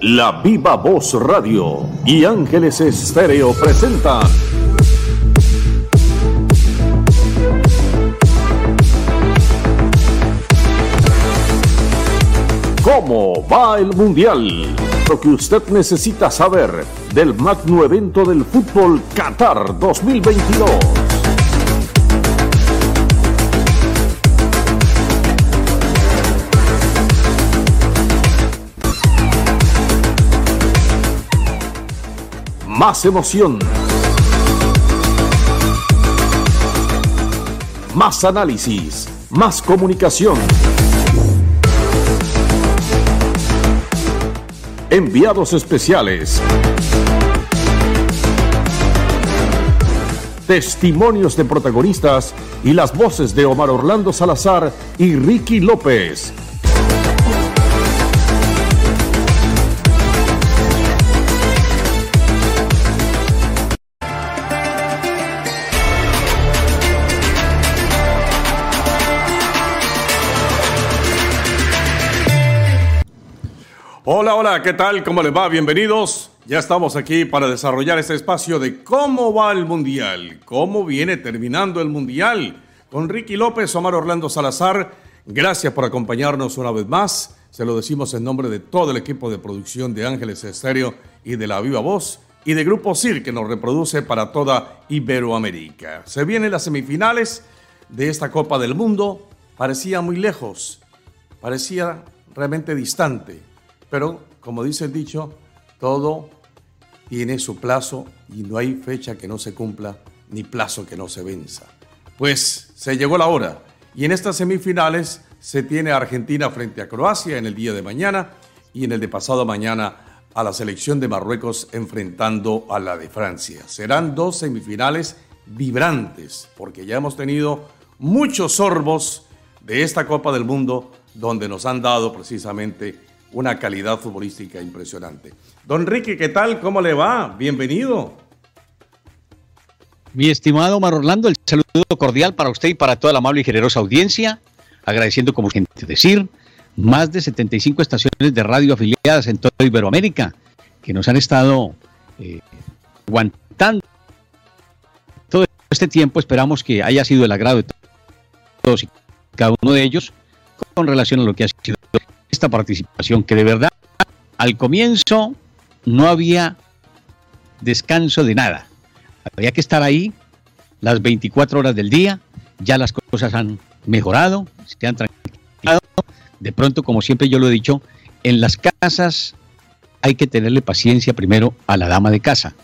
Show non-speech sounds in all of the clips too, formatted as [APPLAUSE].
La Viva Voz Radio y Ángeles Estéreo presentan ¿Cómo va el Mundial? Lo que usted necesita saber del magno evento del fútbol Qatar 2022. Más emoción. Más análisis. Más comunicación. Enviados especiales. Testimonios de protagonistas y las voces de Omar Orlando Salazar y Ricky López. Hola, hola, ¿qué tal? ¿Cómo les va? Bienvenidos. Ya estamos aquí para desarrollar este espacio de cómo va el Mundial, cómo viene terminando el Mundial. Con Ricky López, Omar Orlando Salazar, gracias por acompañarnos una vez más. Se lo decimos en nombre de todo el equipo de producción de Ángeles Estéreo y de La Viva Voz y de Grupo CIR que nos reproduce para toda Iberoamérica. Se vienen las semifinales de esta Copa del Mundo. Parecía muy lejos, parecía realmente distante pero, como dice el dicho, todo tiene su plazo y no hay fecha que no se cumpla ni plazo que no se venza. Pues se llegó la hora y en estas semifinales se tiene a Argentina frente a Croacia en el día de mañana y en el de pasado mañana a la selección de Marruecos enfrentando a la de Francia. Serán dos semifinales vibrantes porque ya hemos tenido muchos sorbos de esta Copa del Mundo donde nos han dado precisamente una calidad futbolística impresionante. Don Ricky, ¿qué tal? ¿Cómo le va? Bienvenido. Mi estimado Omar Orlando, el saludo cordial para usted y para toda la amable y generosa audiencia, agradeciendo como gente decir, más de 75 estaciones de radio afiliadas en toda Iberoamérica que nos han estado eh, aguantando todo este tiempo. Esperamos que haya sido el agrado de todos y cada uno de ellos con relación a lo que ha sido esta participación, que de verdad al comienzo no había descanso de nada. Había que estar ahí las 24 horas del día, ya las cosas han mejorado, se han tranquilizado. De pronto, como siempre yo lo he dicho, en las casas hay que tenerle paciencia primero a la dama de casa,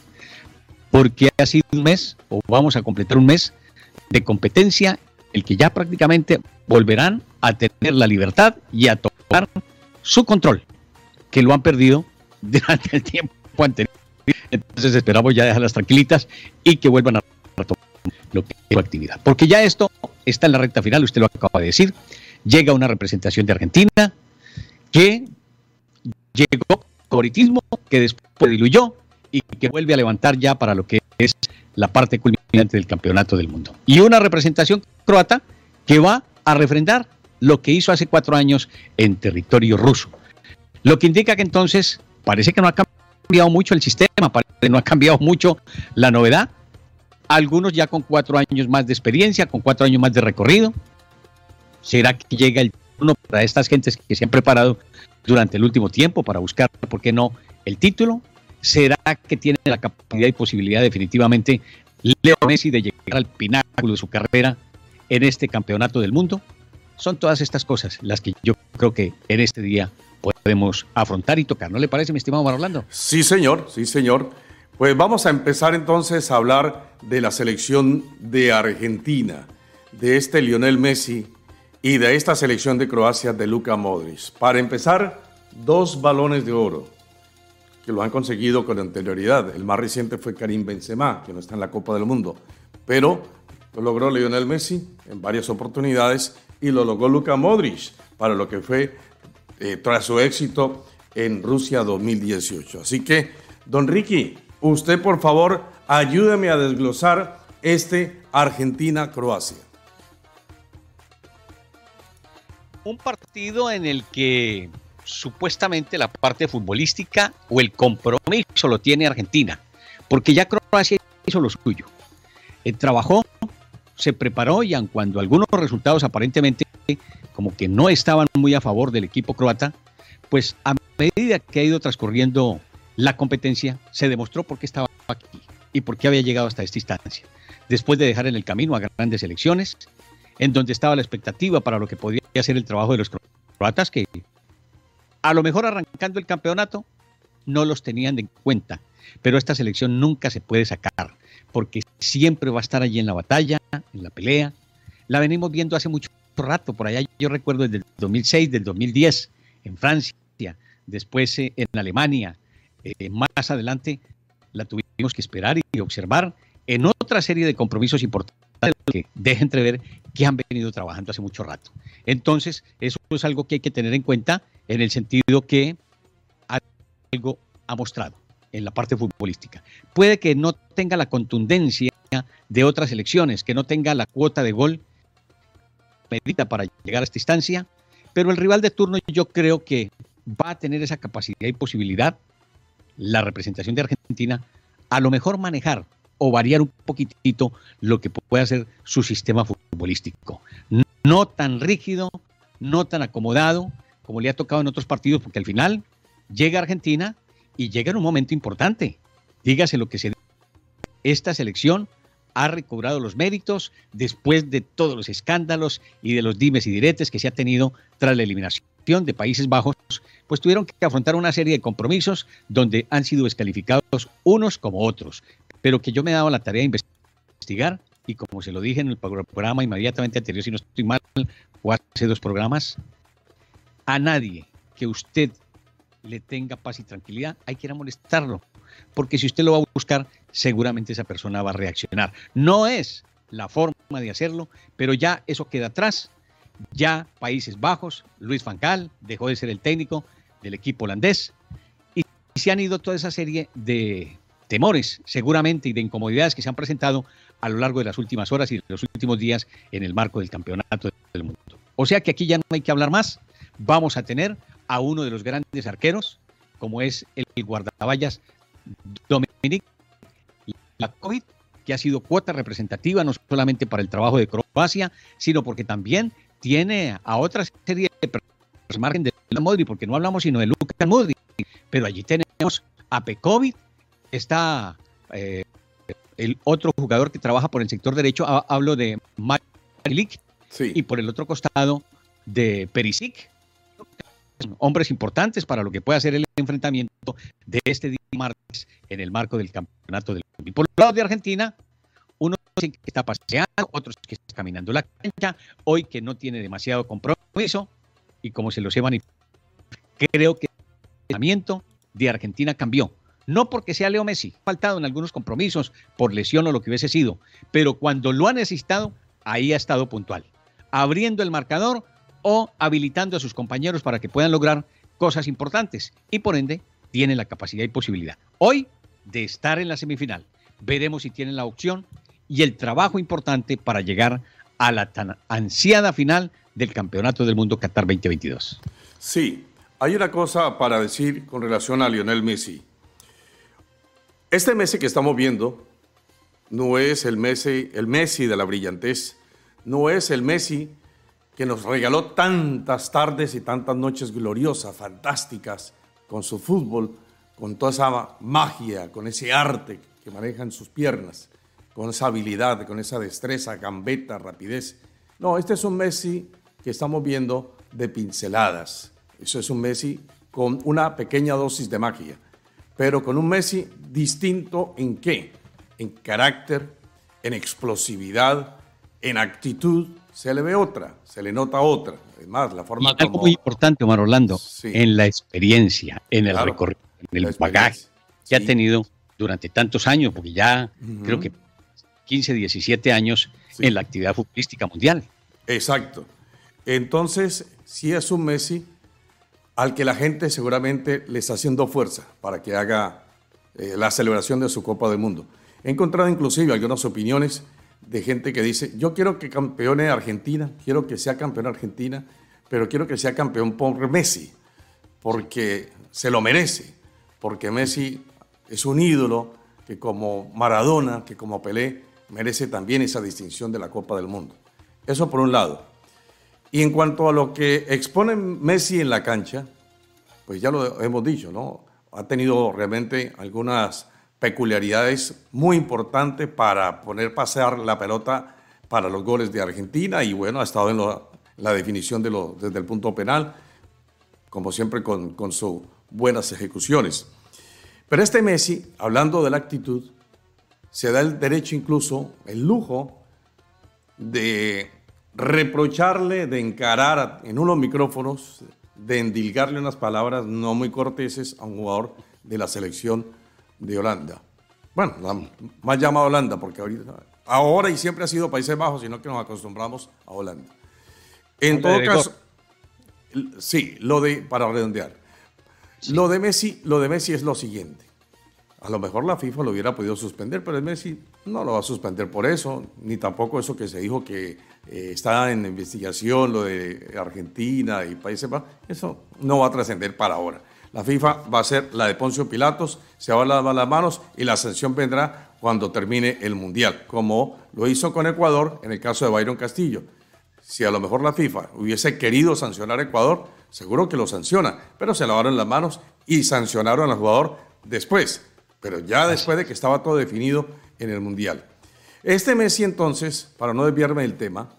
porque ha sido un mes, o vamos a completar un mes, de competencia, el que ya prácticamente volverán a tener la libertad y a tomar su control, que lo han perdido [LAUGHS] durante el tiempo anterior. Entonces esperamos ya dejarlas tranquilitas y que vuelvan a retomar lo que es su actividad. Porque ya esto está en la recta final, usted lo acaba de decir. Llega una representación de Argentina que llegó favoritismo, que después diluyó y que vuelve a levantar ya para lo que es la parte culminante del campeonato del mundo. Y una representación croata que va a refrendar lo que hizo hace cuatro años en territorio ruso. Lo que indica que entonces parece que no ha cambiado mucho el sistema, parece que no ha cambiado mucho la novedad. Algunos ya con cuatro años más de experiencia, con cuatro años más de recorrido. ¿Será que llega el turno para estas gentes que se han preparado durante el último tiempo para buscar, por qué no, el título? ¿Será que tiene la capacidad y posibilidad definitivamente Leo Messi de llegar al pináculo de su carrera en este campeonato del mundo? Son todas estas cosas las que yo creo que en este día podemos afrontar y tocar. ¿No le parece, mi estimado Mar Orlando? Sí, señor, sí, señor. Pues vamos a empezar entonces a hablar de la selección de Argentina, de este Lionel Messi y de esta selección de Croacia de Luka Modric. Para empezar, dos balones de oro que lo han conseguido con anterioridad. El más reciente fue Karim Benzema, que no está en la Copa del Mundo, pero lo logró Lionel Messi en varias oportunidades y lo logró Luka Modric para lo que fue eh, tras su éxito en Rusia 2018. Así que, don Ricky, usted por favor ayúdeme a desglosar este Argentina-Croacia. Un partido en el que supuestamente la parte futbolística o el compromiso lo tiene Argentina, porque ya Croacia hizo lo suyo. Eh, trabajó, se preparó y aun cuando algunos resultados aparentemente como que no estaban muy a favor del equipo croata, pues a medida que ha ido transcurriendo la competencia, se demostró por qué estaba aquí y por qué había llegado hasta esta instancia. Después de dejar en el camino a grandes elecciones, en donde estaba la expectativa para lo que podía ser el trabajo de los croatas, que a lo mejor arrancando el campeonato no los tenían en cuenta, pero esta selección nunca se puede sacar, porque siempre va a estar allí en la batalla, en la pelea. La venimos viendo hace mucho rato, por allá yo recuerdo desde el 2006, del 2010, en Francia, después eh, en Alemania, eh, más adelante la tuvimos que esperar y observar en otra serie de compromisos importantes que deja entrever que han venido trabajando hace mucho rato. Entonces, eso es algo que hay que tener en cuenta en el sentido que algo ha mostrado en la parte futbolística. Puede que no tenga la contundencia de otras elecciones, que no tenga la cuota de gol medita para llegar a esta instancia, pero el rival de turno yo creo que va a tener esa capacidad y posibilidad, la representación de Argentina, a lo mejor manejar o variar un poquitito lo que puede hacer su sistema futbolístico. No tan rígido, no tan acomodado como le ha tocado en otros partidos, porque al final llega Argentina y llega en un momento importante. Dígase lo que se esta selección ha recobrado los méritos después de todos los escándalos y de los dimes y diretes que se ha tenido tras la eliminación de Países Bajos, pues tuvieron que afrontar una serie de compromisos donde han sido descalificados unos como otros, pero que yo me he dado la tarea de investigar y como se lo dije en el programa inmediatamente anterior, si no estoy mal, o hace dos programas, a nadie que usted le tenga paz y tranquilidad, hay que ir a molestarlo porque si usted lo va a buscar, seguramente esa persona va a reaccionar. No es la forma de hacerlo, pero ya eso queda atrás. Ya Países Bajos, Luis Van Gaal dejó de ser el técnico del equipo holandés y se han ido toda esa serie de temores, seguramente, y de incomodidades que se han presentado a lo largo de las últimas horas y de los últimos días en el marco del campeonato del mundo. O sea que aquí ya no hay que hablar más. Vamos a tener a uno de los grandes arqueros, como es el guardaballas Dominic COVID, que ha sido cuota representativa no solamente para el trabajo de Croacia, sino porque también tiene a otra serie de personas margen de Modri, porque no hablamos sino de Lucas Modri, pero allí tenemos a Pekovic, está eh, el otro jugador que trabaja por el sector derecho, hablo de Marilik, y por el otro costado de Perisic, hombres importantes para lo que pueda ser el enfrentamiento de este día martes en el marco del campeonato del mundo. Y por el lado de Argentina, uno que está paseando, otros que está caminando la cancha, hoy que no tiene demasiado compromiso, y como se los he manifestado, creo que el entrenamiento de Argentina cambió. No porque sea Leo Messi, faltado en algunos compromisos por lesión o lo que hubiese sido, pero cuando lo ha necesitado, ahí ha estado puntual, abriendo el marcador o habilitando a sus compañeros para que puedan lograr cosas importantes y por ende tienen la capacidad y posibilidad hoy de estar en la semifinal. Veremos si tienen la opción y el trabajo importante para llegar a la tan ansiada final del Campeonato del Mundo Qatar 2022. Sí, hay una cosa para decir con relación a Lionel Messi. Este Messi que estamos viendo no es el Messi, el Messi de la brillantez, no es el Messi que nos regaló tantas tardes y tantas noches gloriosas, fantásticas, con su fútbol, con toda esa magia, con ese arte que maneja en sus piernas, con esa habilidad, con esa destreza, gambeta, rapidez. No, este es un Messi que estamos viendo de pinceladas. Eso es un Messi con una pequeña dosis de magia, pero con un Messi distinto en qué? En carácter, en explosividad, en actitud, se le ve otra, se le nota otra. Además, la forma Algo muy importante, Omar Orlando, en la experiencia, en el recorrido, en el bagaje que ha tenido durante tantos años, porque ya creo que 15, 17 años en la actividad futbolística mundial. Exacto. Entonces, sí es un Messi al que la gente seguramente le está haciendo fuerza para que haga eh, la celebración de su Copa del Mundo. He encontrado inclusive algunas opiniones de gente que dice, yo quiero que campeone Argentina, quiero que sea campeón Argentina, pero quiero que sea campeón por Messi, porque se lo merece, porque Messi es un ídolo que como Maradona, que como Pelé, merece también esa distinción de la Copa del Mundo. Eso por un lado. Y en cuanto a lo que expone Messi en la cancha, pues ya lo hemos dicho, ¿no? Ha tenido realmente algunas peculiaridades muy importantes para poner pasear la pelota para los goles de Argentina y bueno, ha estado en, la definición de lo, desde el punto penal, como siempre con, con sus buenas ejecuciones. Pero este Messi, hablando de la actitud, se da el derecho incluso, el lujo de reprocharle, de encarar en unos micrófonos, de endilgarle unas palabras no muy corteses a un jugador de la selección de Holanda. Bueno, más llamado Holanda, porque ahorita, ahora y siempre ha sido Países Bajos, sino que nos acostumbramos a Holanda. En todo caso, sí, lo de, para redondear, lo, de Messi, lo de Messi es lo siguiente. A lo mejor la FIFA lo hubiera podido suspender, pero el Messi no lo va a suspender por eso, ni tampoco eso que se dijo que eh, está en investigación, lo de Argentina y Países Bajos, eso no va a trascender para ahora. La FIFA va a ser la de Poncio Pilatos, se va a lavar las manos y la sanción vendrá cuando termine el Mundial, como lo hizo con Ecuador en el caso de Byron Castillo. Si a lo mejor la FIFA hubiese querido sancionar a Ecuador, seguro que lo sanciona, pero se lavaron las manos y sancionaron al jugador después pero ya después de que estaba todo definido en el Mundial. Este Messi entonces, para no desviarme del tema,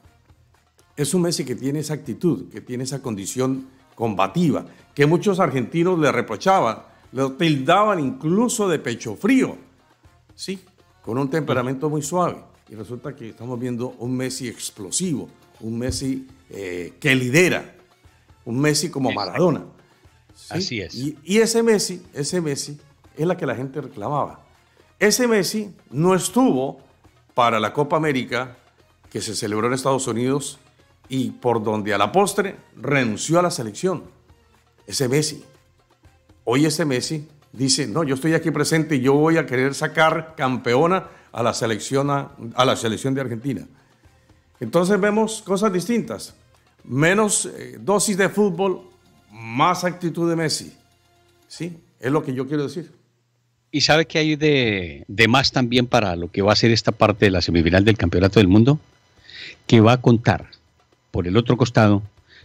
es un Messi que tiene esa actitud, que tiene esa condición combativa, que muchos argentinos le reprochaban, le tildaban incluso de pecho frío, sí, con un temperamento muy suave. Y resulta que estamos viendo un Messi explosivo, un Messi eh, que lidera, un Messi como Maradona. Así es. Y, y, ese Messi, ese Messi es la que la gente reclamaba. Ese Messi no estuvo para la Copa América que se celebró en Estados Unidos y por donde a la postre renunció a la selección. Ese Messi. Hoy ese Messi dice, no, yo estoy aquí presente y yo voy a querer sacar campeona a la selección, a, la selección de Argentina. Entonces vemos cosas distintas. Menos eh, dosis de fútbol, más actitud de Messi. Sí, es lo que yo quiero decir. ¿Y sabe qué hay de, más también para lo que va a ser esta parte de la semifinal del Campeonato del Mundo? Que va a contar, por el otro costado,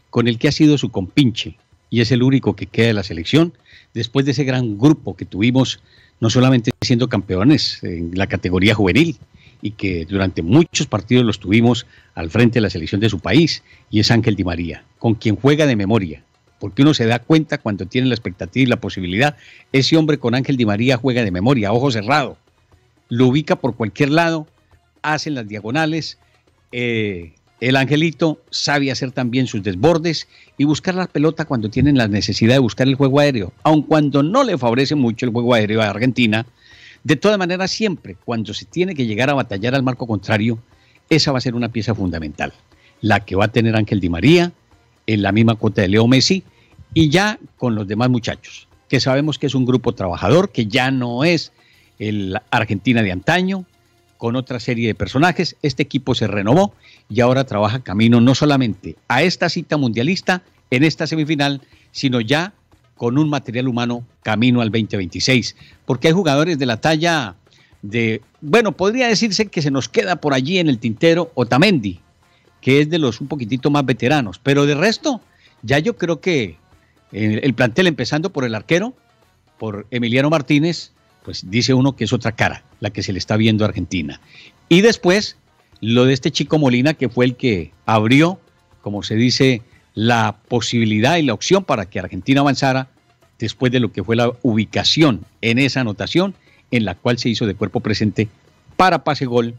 con el que ha sido su compinche y es el único que queda de la selección después de ese gran grupo que tuvimos, no solamente siendo campeones en la categoría juvenil, y que durante muchos partidos los tuvimos al frente de la selección de su país, y es Ángel Di María, con quien juega de memoria, porque uno se da cuenta cuando tiene la expectativa y la posibilidad. Ese hombre con Ángel Di María juega de memoria, ojo cerrado. Lo ubica por cualquier lado, hace las diagonales. Eh, el angelito sabe hacer también sus desbordes y buscar la pelota cuando tienen la necesidad de buscar el juego aéreo, aun cuando no le favorece mucho el juego aéreo a Argentina. De todas maneras, siempre cuando se tiene que llegar a batallar al marco contrario, esa va a ser una pieza fundamental, la que va a tener Ángel Di María, en la misma cuota de Leo Messi y ya con los demás muchachos, que sabemos que es un grupo trabajador, que ya no es el Argentina de antaño, con otra serie de personajes. Este equipo se renovó y ahora trabaja camino no solamente a esta cita mundialista en esta semifinal, sino ya con un material humano camino al 2026, porque hay jugadores de la talla de, bueno, podría decirse que se nos queda por allí en el tintero Otamendi, que es de los un poquitito más veteranos. Pero de resto, ya yo creo que el plantel, empezando por el arquero, por Emiliano Martínez, pues dice uno que es otra cara la que se le está viendo a Argentina. Y después, lo de este chico Molina, que fue el que abrió, como se dice, la posibilidad y la opción para que Argentina avanzara después de lo que fue la ubicación en esa anotación en la cual se hizo de cuerpo presente para pase gol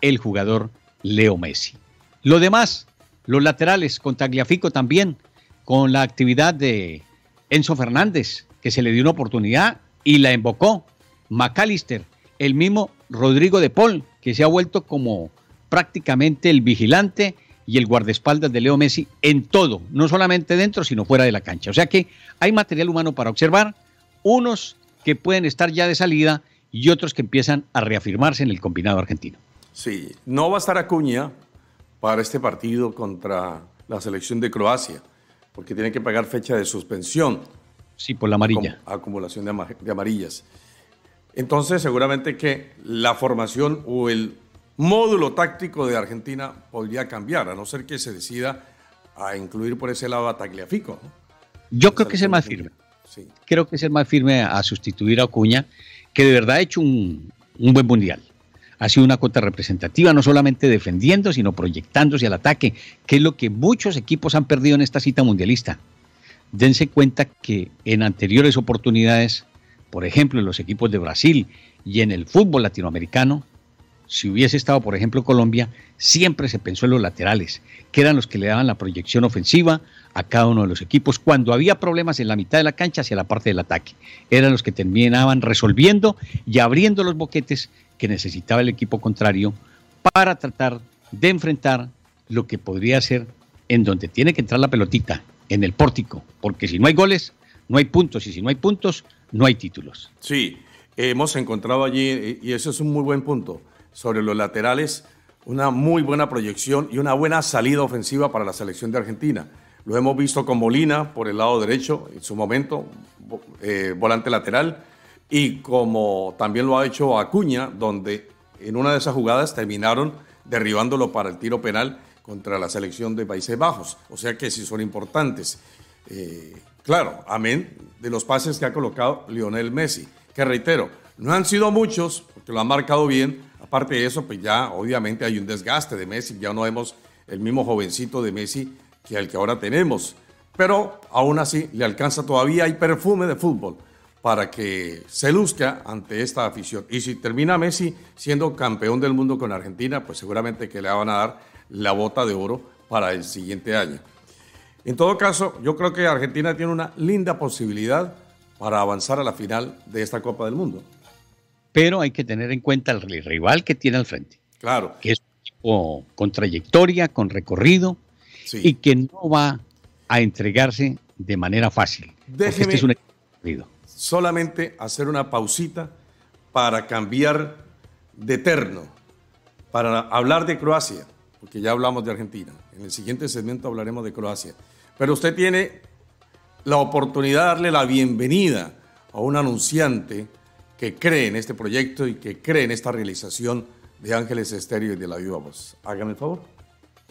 el jugador Leo Messi. Lo demás, los laterales, con Tagliafico también, con la actividad de Enzo Fernández, que se le dio una oportunidad y la invocó. McAllister, el mismo Rodrigo de Paul, que se ha vuelto como prácticamente el vigilante y el guardaespaldas de Leo Messi en todo, no solamente dentro, sino fuera de la cancha. O sea que hay material humano para observar, unos que pueden estar ya de salida y otros que empiezan a reafirmarse en el combinado argentino. Sí, no va a estar Acuña, para este partido contra la selección de Croacia, porque tiene que pagar fecha de suspensión. Sí, por la amarilla. acumulación de, amarillas. Entonces, seguramente que la formación o el módulo táctico de Argentina podría cambiar, a no ser que se decida a incluir por ese lado a Tagliafico. Yo creo que es el más firme. Sí. Creo que es el más firme a sustituir a Acuña, que de verdad ha hecho un, un buen mundial ha sido una cuota representativa, no solamente defendiendo, sino proyectándose al ataque, que es lo que muchos equipos han perdido en esta cita mundialista. Dense cuenta que en anteriores oportunidades, por ejemplo, en los equipos de Brasil y en el fútbol latinoamericano, si hubiese estado, por ejemplo, Colombia, siempre se pensó en los laterales, que eran los que le daban la proyección ofensiva a cada uno de los equipos cuando había problemas en la mitad de la cancha hacia la parte del ataque. Eran los que terminaban resolviendo y abriendo los boquetes que necesitaba el equipo contrario para tratar de enfrentar lo que podría ser en donde tiene que entrar la pelotita, en el pórtico, porque si no hay goles, no hay puntos, y si no hay puntos, no hay títulos. Sí, hemos encontrado allí, y eso es un muy buen punto, sobre los laterales, una muy buena proyección y una buena salida ofensiva para la selección de Argentina. Lo hemos visto con Molina por el lado derecho en su momento, eh, volante lateral, y como también lo ha hecho Acuña, donde en una de esas jugadas terminaron derribándolo para el tiro penal contra la selección de Países Bajos. O sea que sí son importantes. Eh, claro, amén de los pases que ha colocado Lionel Messi, que reitero, no han sido muchos, porque lo han marcado bien. Aparte de eso, pues ya obviamente hay un desgaste de Messi, ya no vemos el mismo jovencito de Messi que el que ahora tenemos. Pero aún así le alcanza todavía, hay perfume de fútbol para que se luzca ante esta afición. Y si termina Messi siendo campeón del mundo con Argentina, pues seguramente que le van a dar la bota de oro para el siguiente año. En todo caso, yo creo que Argentina tiene una linda posibilidad para avanzar a la final de esta Copa del Mundo. Pero hay que tener en cuenta el rival que tiene al frente. Claro. Que es un equipo con trayectoria, con recorrido y que no va a entregarse de manera fácil. Déjeme, este es un equipo solamente hacer una pausita para cambiar de eterno, para hablar de Croacia, porque ya hablamos de Argentina. En el siguiente segmento hablaremos de Croacia. Pero usted tiene la oportunidad de darle la bienvenida a un anunciante que cree en este proyecto y que cree en esta realización de Ángeles Estéreo y de la Viva Voz. Hágame el favor.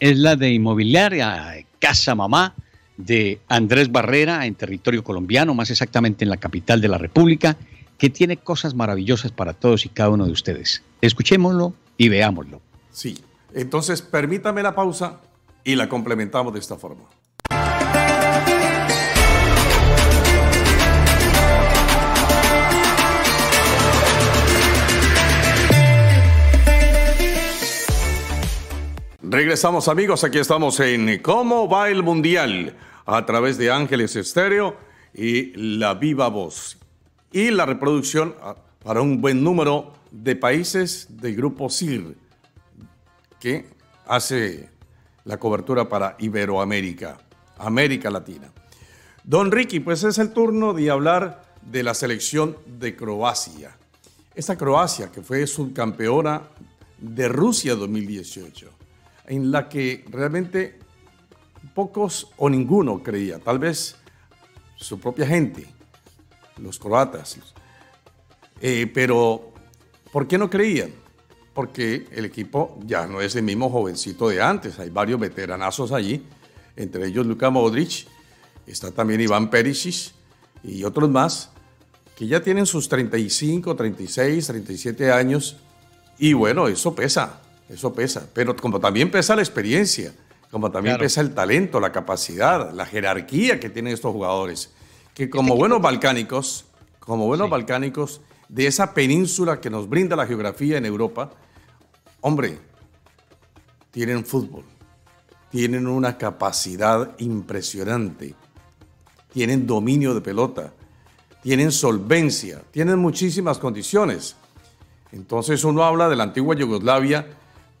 Es la de Inmobiliaria Casa Mamá de Andrés Barrera en territorio colombiano, más exactamente en la capital de la República, que tiene cosas maravillosas para todos y cada uno de ustedes. Escuchémoslo y veámoslo. Sí, entonces permítame la pausa y la complementamos de esta forma. Regresamos amigos, aquí estamos en ¿Cómo va el Mundial? a través de Ángeles Estéreo y la viva voz. Y la reproducción ah, para un buen número de países del grupo CIR, que hace la cobertura para Iberoamérica, América Latina. Don Ricky, pues es el turno de hablar de la selección de Croacia. Esta Croacia que fue subcampeona de Rusia 2018, en la que realmente pocos o ninguno creía, tal vez su propia gente, los croatas. Eh, pero, ¿por qué no creían? Porque el equipo ya no es el mismo jovencito de antes, hay varios veteranazos allí, entre ellos Luka Modric, está también Iván Perisic y otros más, que ya tienen sus 35, 36, 37 años, y bueno, eso pesa, eso pesa, pero como también pesa la experiencia como también pesa el talento, la capacidad, la jerarquía que tienen estos jugadores, que como buenos balcánicos, como buenos balcánicos de esa península que nos brinda la geografía en Europa, hombre, tienen fútbol, tienen una capacidad impresionante, tienen dominio de pelota, tienen solvencia, tienen muchísimas condiciones. Entonces uno habla de la antigua Yugoslavia,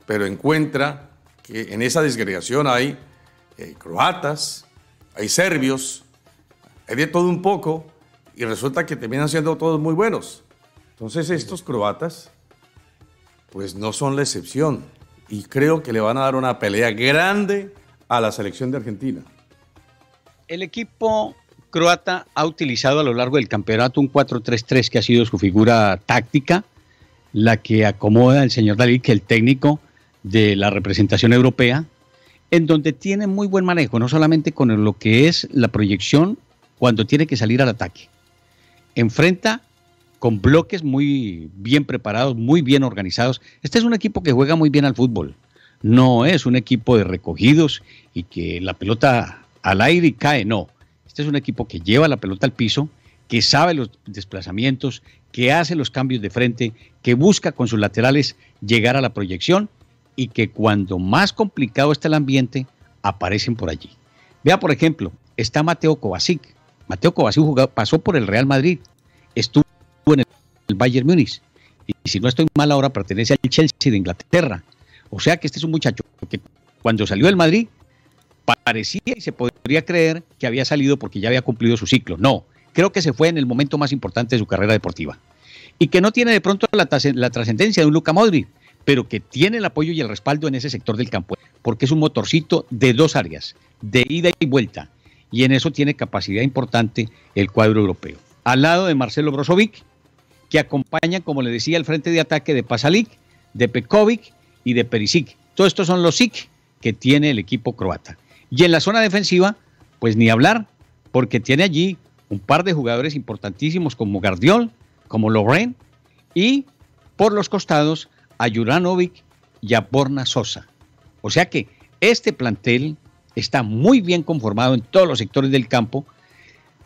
pero encuentra que en esa disgregación hay eh, croatas, hay serbios, hay de todo un poco y resulta que terminan siendo todos muy buenos. Entonces estos croatas pues no son la excepción y creo que le van a dar una pelea grande a la selección de Argentina. El equipo croata ha utilizado a lo largo del campeonato un 4-3-3 que ha sido su figura táctica, la que acomoda el señor Dalí, que el técnico de la representación europea, en donde tiene muy buen manejo, no solamente con lo que es la proyección cuando tiene que salir al ataque. Enfrenta con bloques muy bien preparados, muy bien organizados. Este es un equipo que juega muy bien al fútbol. No es un equipo de recogidos y que la pelota al aire y cae, no. Este es un equipo que lleva la pelota al piso, que sabe los desplazamientos, que hace los cambios de frente, que busca con sus laterales llegar a la proyección y que cuando más complicado está el ambiente, aparecen por allí. Vea, por ejemplo, está Mateo Kovacic. Mateo Kovacic pasó por el Real Madrid, estuvo en el Bayern Múnich y si no estoy mal ahora pertenece al Chelsea de Inglaterra. O sea que este es un muchacho que cuando salió del Madrid parecía y se podría creer que había salido porque ya había cumplido su ciclo. No, creo que se fue en el momento más importante de su carrera deportiva. Y que no tiene de pronto la, trascendencia de un Luca Modri, pero que tiene el apoyo y el respaldo en ese sector del campo, porque es un motorcito de dos áreas, de ida y vuelta, y en eso tiene capacidad importante el cuadro europeo. Al lado de Marcelo Brozovic, que acompaña, como le decía, el frente de ataque de Pasalic, de Pekovic y de Perisic. Todos estos son los SIC que tiene el equipo croata. Y en la zona defensiva, pues ni hablar, porque tiene allí un par de jugadores importantísimos como Gardiol, como Lorraine, y por los costados a Juranovic y a Borna Sosa. O sea que este plantel está muy bien conformado en todos los sectores del campo,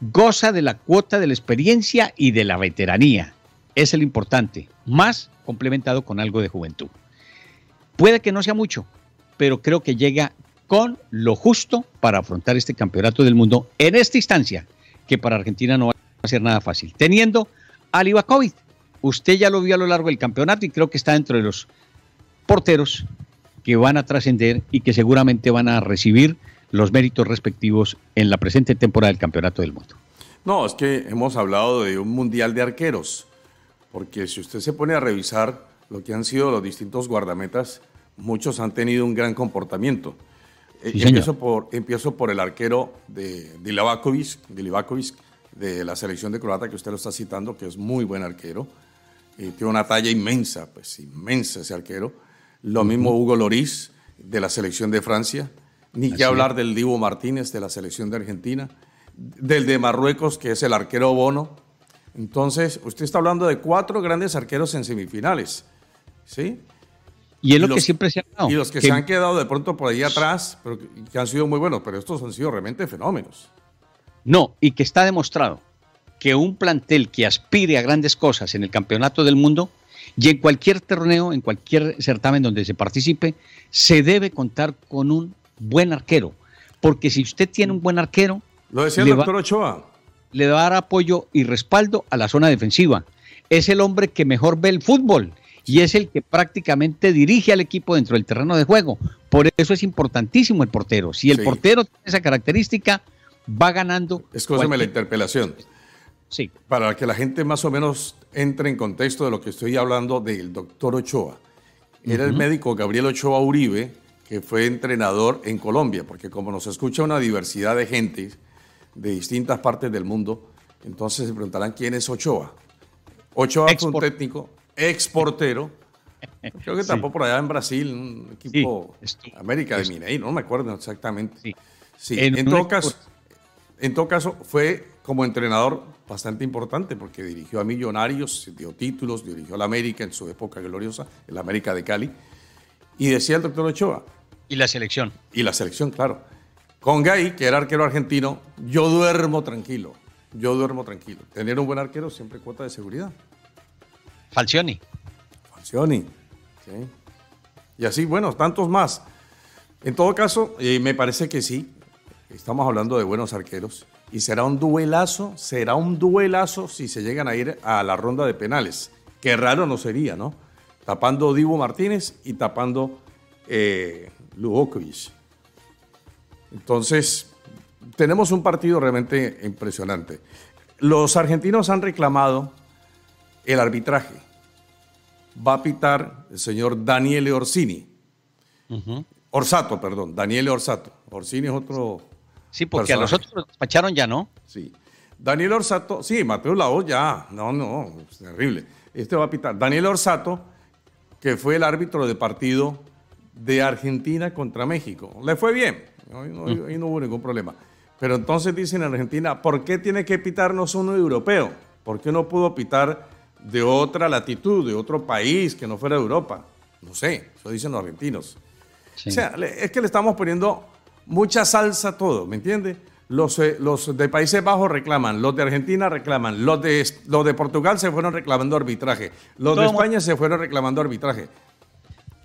goza de la cuota de la experiencia y de la veteranía. Es el importante, más complementado con algo de juventud. Puede que no sea mucho, pero creo que llega con lo justo para afrontar este campeonato del mundo en esta instancia, que para Argentina no va a ser nada fácil. Teniendo a Livakovic, usted ya lo vio a lo largo del campeonato y creo que está dentro de los porteros que van a trascender y que seguramente van a recibir los méritos respectivos en la presente temporada del Campeonato del Mundo. No, es que hemos hablado de un mundial de arqueros, porque si usted se pone a revisar lo que han sido los distintos guardametas, muchos han tenido un gran comportamiento. Eh, empiezo, por, empiezo por el arquero de, de de la selección de Croata, que usted lo está citando, que es muy buen arquero. Eh, tiene una talla inmensa, pues inmensa ese arquero. Lo mismo Hugo Loris, de la selección de Francia. Ni que hablar del Divo Martínez, de la selección de Argentina. Del de Marruecos, que es el arquero Bono. Entonces, usted está hablando de cuatro grandes arqueros en semifinales. ¿Sí? Y es lo que siempre se ha dado. Y los que, se han quedado de pronto por ahí atrás, pero que han sido muy buenos, pero estos han sido realmente fenómenos. No, y que está demostrado que un plantel que aspire a grandes cosas en el campeonato del mundo y en cualquier torneo, en cualquier certamen donde se participe, se debe contar con un buen arquero. Porque si usted tiene un buen arquero, lo decía el doctor Ochoa. Le va a dar apoyo y respaldo a la zona defensiva. Es el hombre que mejor ve el fútbol y es el que prácticamente dirige al equipo dentro del terreno de juego. Por eso es importantísimo el portero. Si el portero tiene esa característica, va ganando. Escúchame la interpelación. Sí. Para que la gente más o menos entre en contexto de lo que estoy hablando del doctor Ochoa. Era el médico Gabriel Ochoa Uribe, que fue entrenador en Colombia, porque como nos escucha una diversidad de gente de distintas partes del mundo, entonces se preguntarán quién es Ochoa. Ochoa fue un técnico exportero. Creo que tampoco por allá en Brasil, un equipo América de Mineiro, no me acuerdo exactamente. Sí, En, todo caso, en todo caso, fue como entrenador bastante importante porque dirigió a Millonarios, dio títulos, dirigió a la América en su época gloriosa, el América de Cali. Y decía el doctor Ochoa. Y la selección. Y la selección, claro. Con Gay, que era arquero argentino, yo duermo tranquilo. Yo duermo tranquilo. Tener un buen arquero siempre cuota de seguridad. Falcioni. Falcioni, sí. Y así, bueno, tantos más. En todo caso, eh, me parece que sí, estamos hablando de buenos arqueros. Y será un duelazo, será un duelazo si se llegan a ir a la ronda de penales. Qué raro no sería, ¿no? Tapando Divo Martínez y tapando eh, Entonces, tenemos un partido realmente impresionante. Los argentinos han reclamado el arbitraje. Va a pitar el señor Daniele Orsini. Orsato, perdón, Daniele Orsato. Orsini es otro, Sí, porque a los otros los despacharon ya, ¿no? Sí. Daniel Orsato, sí, Mateo Lao ya, no, no, es terrible. Este va a pitar. Daniel Orsato, que fue el árbitro de partido de Argentina contra México. Le fue bien, ahí no, no, hubo ningún problema. Pero entonces dicen en Argentina, ¿por qué tiene que pitarnos uno europeo? ¿Por qué no pudo pitar de otra latitud, de otro país que no fuera de Europa? No sé, eso dicen los argentinos. O sea, es que le estamos poniendo mucha salsa todo, ¿me entiende? Los, eh, los de Países Bajos reclaman, los de Argentina reclaman, los de, los de Portugal se fueron reclamando arbitraje, los de España se fueron reclamando arbitraje.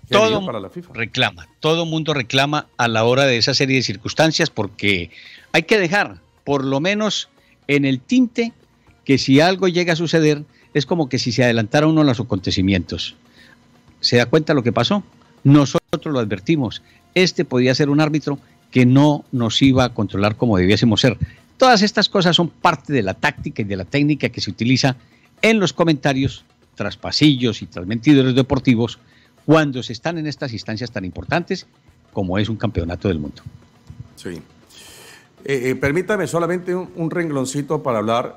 Todo para la FIFA. reclama, todo mundo reclama a la hora de esa serie de circunstancias porque hay que dejar, por lo menos en el tinte, que si algo llega a suceder, es como que si se adelantara uno a los acontecimientos. ¿Se da cuenta lo que pasó? Nosotros lo advertimos. Este podía ser un árbitro que no nos iba a controlar como debiésemos ser. Todas estas cosas son parte de la táctica y de la técnica que se utiliza en los comentarios tras pasillos y tras mentidores deportivos cuando se están en estas instancias tan importantes como es un campeonato del mundo. Sí. Eh, eh, permítame solamente un, rengloncito para hablar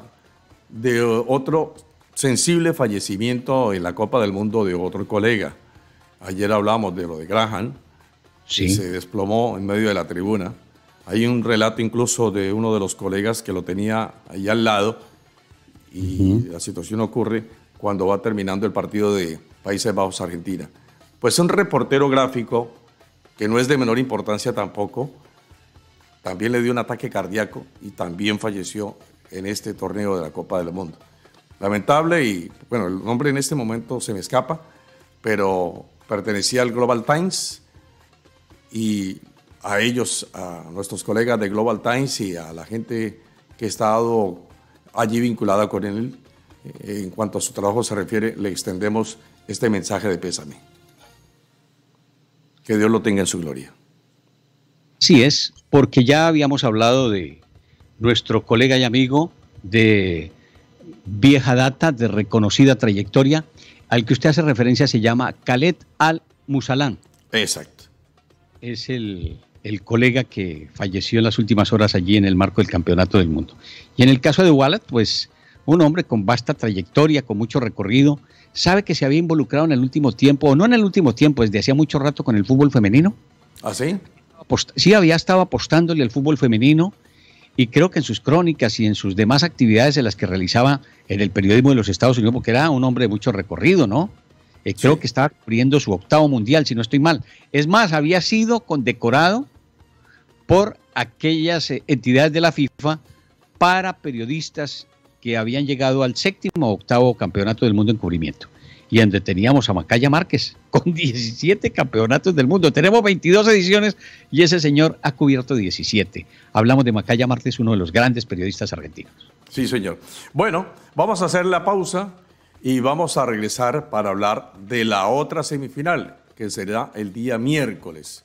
de otro sensible fallecimiento en la Copa del Mundo de otro colega. Ayer hablamos de lo de Graham, que se desplomó en medio de la tribuna. Hay un relato incluso de uno de los colegas que lo tenía ahí al lado y la situación ocurre cuando va terminando el partido de Países Bajos-Argentina. Pues un reportero gráfico, que no es de menor importancia tampoco, también le dio un ataque cardíaco y también falleció en este torneo de la Copa del Mundo. Lamentable y, bueno, el nombre en este momento se me escapa, pero pertenecía al Global Times y a ellos, a nuestros colegas de Global Times y a la gente que ha estado allí vinculada con él, eh, en cuanto a su trabajo se refiere, le extendemos este mensaje de pésame. Que Dios lo tenga en su gloria. Sí es, porque ya habíamos hablado de nuestro colega y amigo de vieja data, de reconocida trayectoria, al que usted hace referencia se llama Khaled al-Musalán. Exacto. Es el, colega que falleció en las últimas horas allí en el marco del Campeonato del Mundo. Y en el caso de Wallet, pues un hombre con vasta trayectoria, con mucho recorrido, sabe que se había involucrado en el último tiempo, o no en el último tiempo, desde hacía mucho rato con el fútbol femenino. ¿Ah, sí? Sí, había estado apostándole al fútbol femenino y creo que en sus crónicas y en sus demás actividades en las que realizaba en el periodismo de los Estados Unidos, porque era un hombre de mucho recorrido, ¿no? Eh, creo que estaba cubriendo su octavo mundial, si no estoy mal. Es más, había sido condecorado por aquellas eh, entidades de la FIFA para periodistas que habían llegado al séptimo o octavo campeonato del mundo en cubrimiento y donde teníamos a Macaya Márquez [LAUGHS] con 17 campeonatos del mundo. Tenemos 22 ediciones y ese señor ha cubierto 17. Hablamos de Macaya Márquez, uno de los grandes periodistas argentinos. Sí, señor. Bueno, vamos a hacer la pausa y vamos a regresar para hablar de la otra semifinal, que será el día miércoles.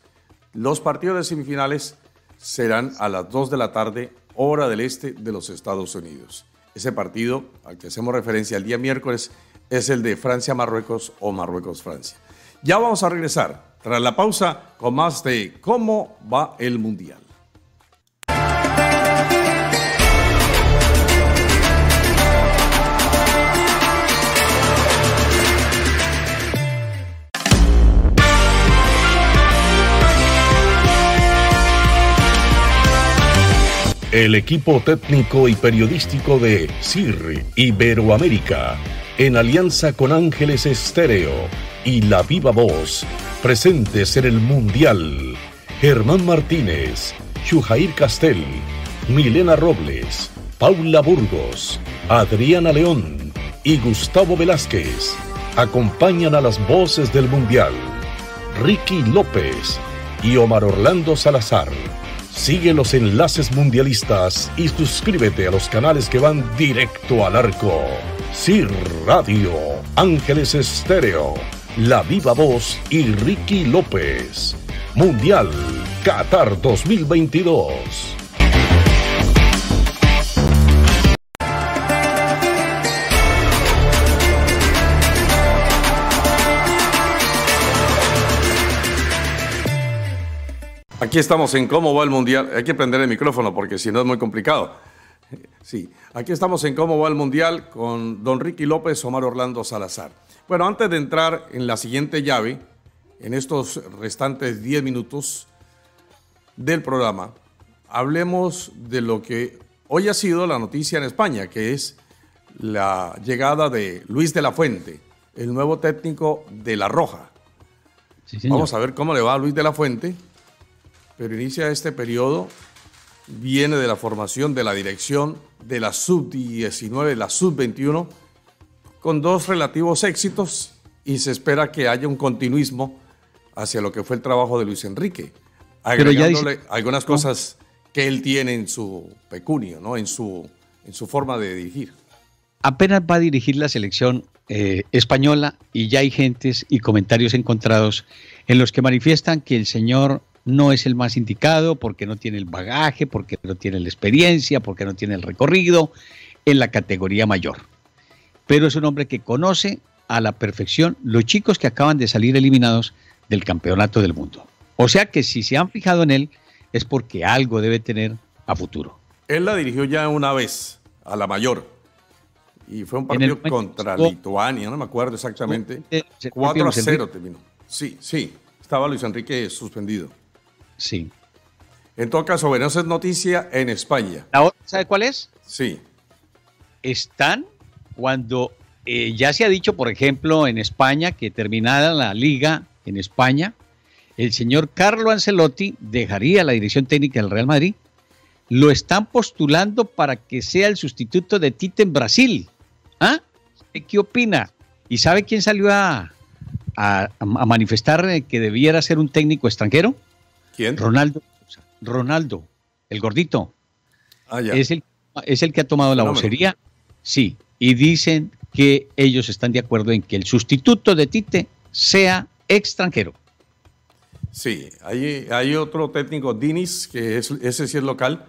Los partidos de semifinales serán a las 2 de la tarde, hora del este de los Estados Unidos. Ese partido al que hacemos referencia el día miércoles es el de Francia-Marruecos o Marruecos-Francia. Ya vamos a regresar tras la pausa con más de cómo va el Mundial. El equipo técnico y periodístico de CIR Iberoamérica en alianza con Ángeles Estéreo y La Viva Voz, presentes en el Mundial. Germán Martínez, Chujair Castel, Milena Robles, Paula Burgos, Adriana León y Gustavo Velázquez acompañan a las voces del Mundial. Ricky López y Omar Orlando Salazar. Sigue los enlaces mundialistas y suscríbete a los canales que van directo al arco. Sir Radio, Ángeles Estéreo, La Viva Voz y Ricky López. Mundial Qatar 2022. Aquí estamos en cómo va el mundial. Hay que prender el micrófono porque si no es muy complicado. Sí, aquí estamos en cómo va el mundial con don Ricky López, Omar Orlando Salazar. Bueno, antes de entrar en la siguiente llave, en estos restantes 10 minutos del programa, hablemos de lo que hoy ha sido la noticia en España, que es la llegada de Luis de la Fuente, el nuevo técnico de La Roja. Vamos a ver cómo le va a Luis de la Fuente, pero inicia este periodo, viene de la formación de la dirección de la sub-19, la sub-21, con dos relativos éxitos y se espera que haya un continuismo hacia lo que fue el trabajo de Luis Enrique, agregándole algunas cosas que él tiene en su pecunio, ¿no? en, su, en su forma de dirigir. Apenas va a dirigir la selección eh, española y ya hay gentes y comentarios encontrados en los que manifiestan que el señor no es el más indicado porque no tiene el bagaje, porque no tiene la experiencia, porque no tiene el recorrido en la categoría mayor pero es un hombre que conoce a la perfección los chicos que acaban de salir eliminados del campeonato del mundo. O sea que si se han fijado en él es porque algo debe tener a futuro. Él la dirigió ya una vez a la mayor y fue un partido contra Lituania, no me acuerdo exactamente. 4 a 0 terminó. Sí, sí, estaba Luis Enrique suspendido. Sí. En todo caso, bueno, esa es noticia en España. ¿Sabe cuál es? Sí. Están cuando eh, ya se ha dicho, por ejemplo, en España, que terminada la liga en España, el señor Carlo Ancelotti dejaría la dirección técnica del Real Madrid. Lo están postulando para que sea el sustituto de Tite en Brasil. ¿Ah? ¿Qué opina? ¿Y sabe quién salió a, manifestar que debiera ser un técnico extranjero? ¿Quién? Ronaldo. Ronaldo, el gordito. Ah, es, el, es el que ha tomado la vocería. Sí, y dicen que ellos están de acuerdo en que el sustituto de Tite sea extranjero. Sí, hay, hay otro técnico, Dinis, que es, ese sí es local,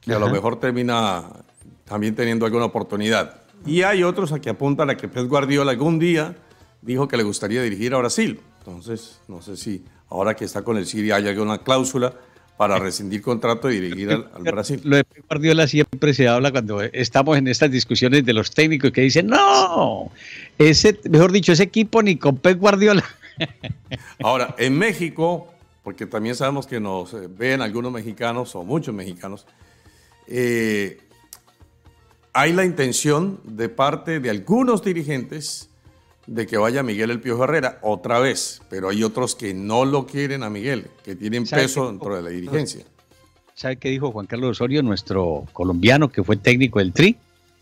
que a lo mejor termina también teniendo alguna oportunidad. Y hay otros a que apuntan a que Pep Guardiola algún día dijo que le gustaría dirigir a Brasil. Entonces, no sé si ahora que está con el Siria hay alguna cláusula para rescindir contrato y dirigir al, Brasil. Lo de Guardiola siempre se habla cuando estamos en estas discusiones de los técnicos que dicen, no, ese, mejor dicho, ese equipo ni con Pep Guardiola. [LAUGHS] Ahora, en México, porque también sabemos que nos eh, ven algunos mexicanos o muchos mexicanos, eh, hay la intención de parte de algunos dirigentes de que vaya Miguel El Piojo Herrera otra vez, pero hay otros que no lo quieren a Miguel, que tienen peso dentro de la dirigencia. ¿Sabe qué dijo Juan Carlos Osorio, nuestro colombiano que fue técnico del Tri?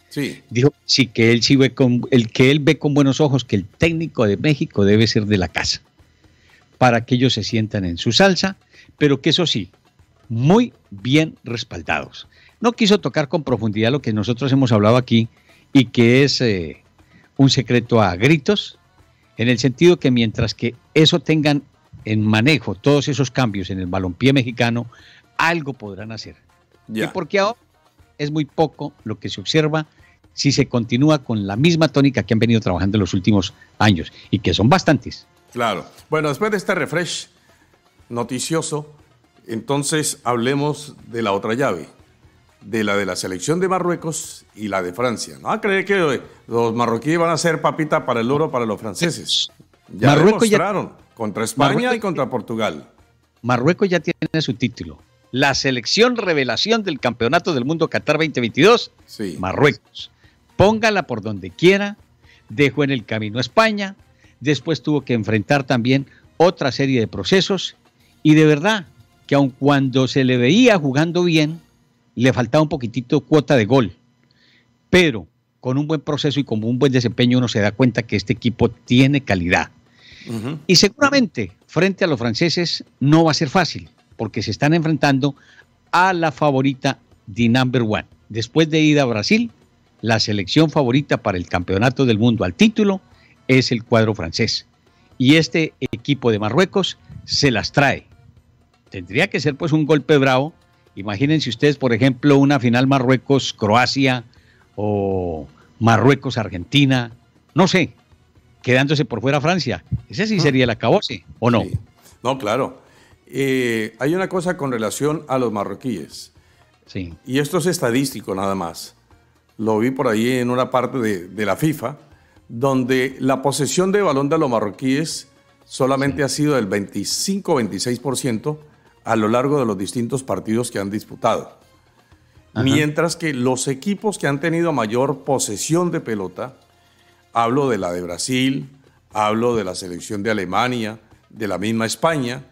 Sí. Dijo sí que él sí ve con el que él ve con buenos ojos que el técnico de México debe ser de la casa para que ellos se sientan en su salsa, pero que eso sí, muy bien respaldados. No quiso tocar con profundidad lo que nosotros hemos hablado aquí y que es eh, un secreto a gritos, en el sentido que mientras que eso tengan en manejo todos esos cambios en el balompié mexicano, algo podrán hacer. Y porque ahora es muy poco lo que se observa si se continúa con la misma tónica que han venido trabajando en los últimos años y que son bastantes. Claro. Bueno, después de este refresh noticioso, entonces hablemos de la otra llave, de la de la selección de Marruecos y la de Francia. No a creer que los marroquíes van a ser papita para el oro para los franceses. Ya Marruecos demostraron contra España y contra Portugal. Marruecos ya tiene su título. La selección revelación del Campeonato del Mundo Qatar 2022. Sí. Marruecos. Póngala por donde quiera. Dejó en el camino a España. Después tuvo que enfrentar también otra serie de procesos. Y de verdad que aun cuando se le veía jugando bien, le faltaba un poquitito cuota de gol. Pero con un buen proceso y con un buen desempeño uno se da cuenta que este equipo tiene calidad. Y seguramente frente a los franceses no va a ser fácil, porque se están enfrentando a la favorita de number one. Después de ir a Brasil, la selección favorita para el campeonato del mundo al título es el cuadro francés. Y este equipo de Marruecos se las trae. Tendría que ser pues un golpe bravo Imagínense ustedes, por ejemplo, una final Marruecos-Croacia o Marruecos-Argentina, no sé, quedándose por fuera Francia. Ese sí sería el acabose, ¿o no? No, claro. eh, hay una cosa con relación a los marroquíes. Sí. Y esto es estadístico nada más. Lo vi por ahí en una parte de, de la FIFA, donde la posesión de balón de los marroquíes solamente ha sido del 25-26% a lo largo de los distintos partidos que han disputado. Mientras que los equipos que han tenido mayor posesión de pelota, hablo de la de Brasil, hablo de la selección de Alemania, de la misma España,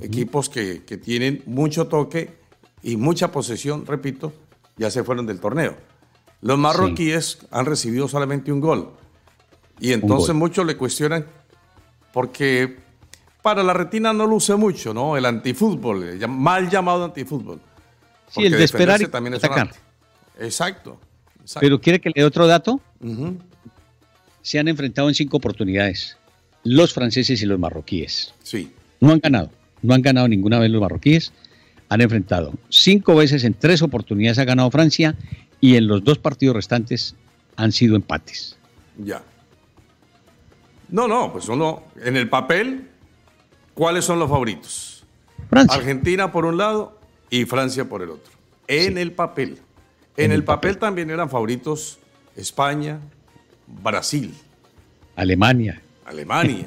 equipos que, que tienen mucho toque y mucha posesión, repito, ya se fueron del torneo. Los marroquíes han recibido solamente un gol. Y entonces muchos le cuestionan porque para la retina no luce mucho, ¿no? El antifútbol, mal llamado antifútbol. Sí, el de esperar y también atacar. exacto, exacto, Pero quiere que le dé otro dato. Se han enfrentado en cinco oportunidades los franceses y los marroquíes. Sí. No han ganado, no han ganado ninguna vez los marroquíes. Han enfrentado cinco veces en tres oportunidades ha ganado Francia y en los dos partidos restantes han sido empates. Ya. No, no, pues uno, en el papel, ¿cuáles son los favoritos? Francia. Argentina por un lado y Francia por el otro. En el papel. En, el, papel, también eran favoritos España, Brasil, Alemania. Alemania.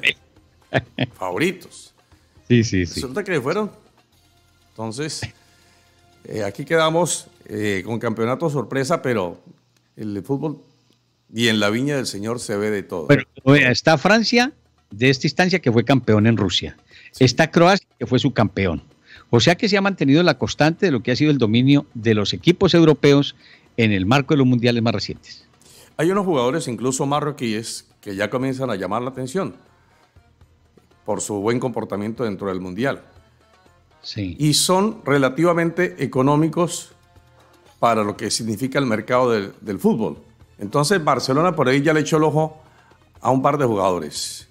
[LAUGHS] favoritos. Sí, sí, sí. Resulta que fueron. Entonces, eh, aquí quedamos eh, con campeonato sorpresa, pero el fútbol y en la viña del Señor se ve de todo. Bueno, está Francia de esta instancia que fue campeón en Rusia. Está Croacia que fue su campeón. O sea que se ha mantenido la constante de lo que ha sido el dominio de los equipos europeos en el marco de los mundiales más recientes. Hay unos jugadores, incluso marroquíes, que ya comienzan a llamar la atención por su buen comportamiento dentro del mundial. Sí. Y son relativamente económicos para lo que significa el mercado del, del fútbol. Entonces Barcelona por ahí ya le echó el ojo a un par de jugadores.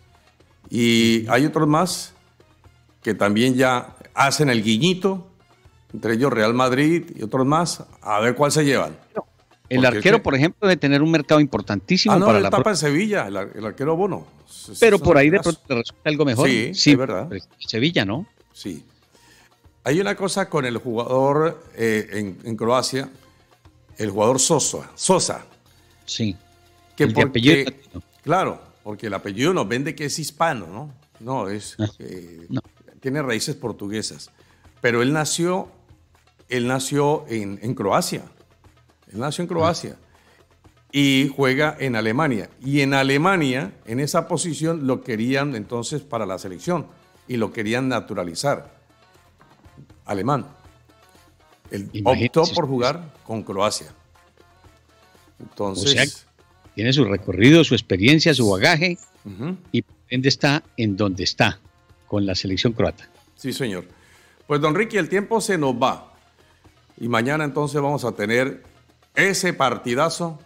Y hay otros más que también ya hacen el guiñito, entre ellos Real Madrid y otros más, a ver cuál se llevan. El Porque arquero, por ejemplo, debe tener un mercado importantísimo Ah, no, para la tapa pro- en Sevilla, el, ar- el arquero Bono. Pero por ahí de pronto le resulta algo mejor. Sí, es verdad. pero Sevilla, ¿no? Sí. Hay una cosa con el jugador eh, en, en Croacia, el jugador Sosa, Sosa, Sí. que El de porque- apellido latino. claro, porque el apellido nos vende que es hispano, ¿no? No, es Ah, eh, no. Tiene raíces portuguesas. Pero él nació, él nació en, en Croacia. Él nació en Croacia. Y juega en Alemania. Y en Alemania, en esa posición, lo querían entonces para la selección. Y lo querían naturalizar. Alemán. Él optó por jugar con Croacia. Entonces, O sea, Tiene su recorrido, su experiencia, su bagaje y por ende está en donde está con la selección croata. Sí, señor. Pues, don Ricky, el tiempo se nos va. Y mañana entonces vamos a tener ese partidazo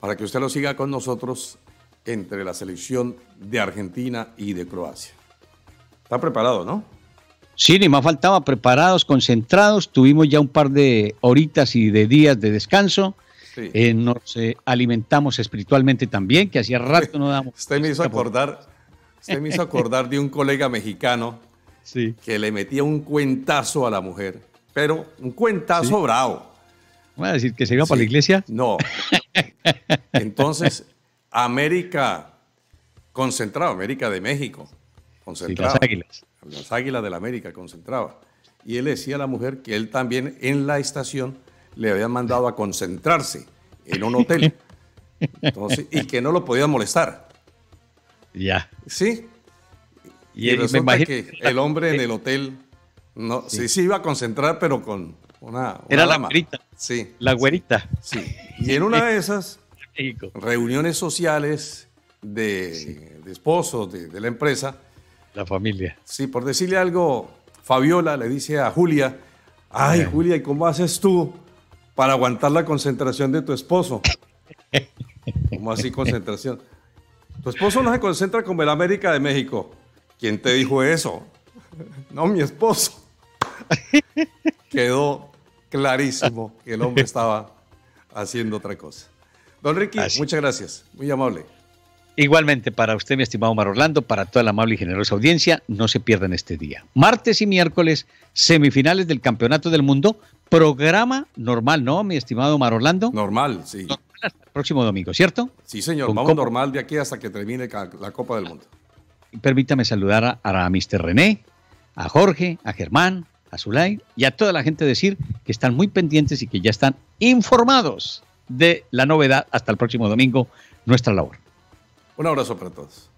para que usted lo siga con nosotros entre la selección de Argentina y de Croacia. ¿Está preparado, no? Sí, ni más faltaba, preparados, concentrados, tuvimos ya un par de horitas y de días de descanso, Sí. Eh, nos eh, alimentamos espiritualmente también, que hacía rato no damos. [LAUGHS] Usted me hizo acordar, usted me hizo acordar de un colega mexicano [LAUGHS] Sí. que le metía un cuentazo a la mujer, pero un cuentazo bravo. Voy a decir que se iba para la Sí. iglesia. No. [LAUGHS] Entonces, América concentraba, América de México Sí, concentraba. las águilas. Las águilas de la América concentraba. Y él decía a la mujer que él también en la estación le habían mandado a concentrarse en un hotel. [LAUGHS] Entonces, y que no lo podían molestar. Ya. Sí. Y, Y, él, me resulta imagino que el hombre en el hotel no, sí. se iba a concentrar, pero con una, una Era la dama. güerita. Sí, la güerita. sí. Y en una de esas reuniones sociales de, de esposos de, de la empresa, La familia. sí, por decirle algo, Fabiola le dice a Julia, ay Ay. Julia, ¿y cómo haces tú para aguantar la concentración de tu esposo? [LAUGHS] ¿Cómo así concentración? Tu esposo no se concentra como el América de México. ¿Quién te dijo eso? No, mi esposo. Quedó clarísimo que el hombre estaba haciendo otra cosa. Don Ricky, Así. muchas gracias. Muy amable. Igualmente para usted, mi estimado Mar Orlando, para toda la amable y generosa audiencia, no se pierdan este día. Martes y miércoles, semifinales del Campeonato del Mundo, programa normal, ¿no, mi estimado Mar Orlando? Normal, sí. Próximo domingo, ¿cierto? Sí, señor. Vamos normal de aquí hasta que termine la Copa del Mundo. Permítame saludar a, a Mr. René, a Jorge, a Germán, a Zulay y a toda la gente decir que están muy pendientes y que ya están informados de la novedad hasta el próximo domingo, nuestra labor. Un abrazo para todos.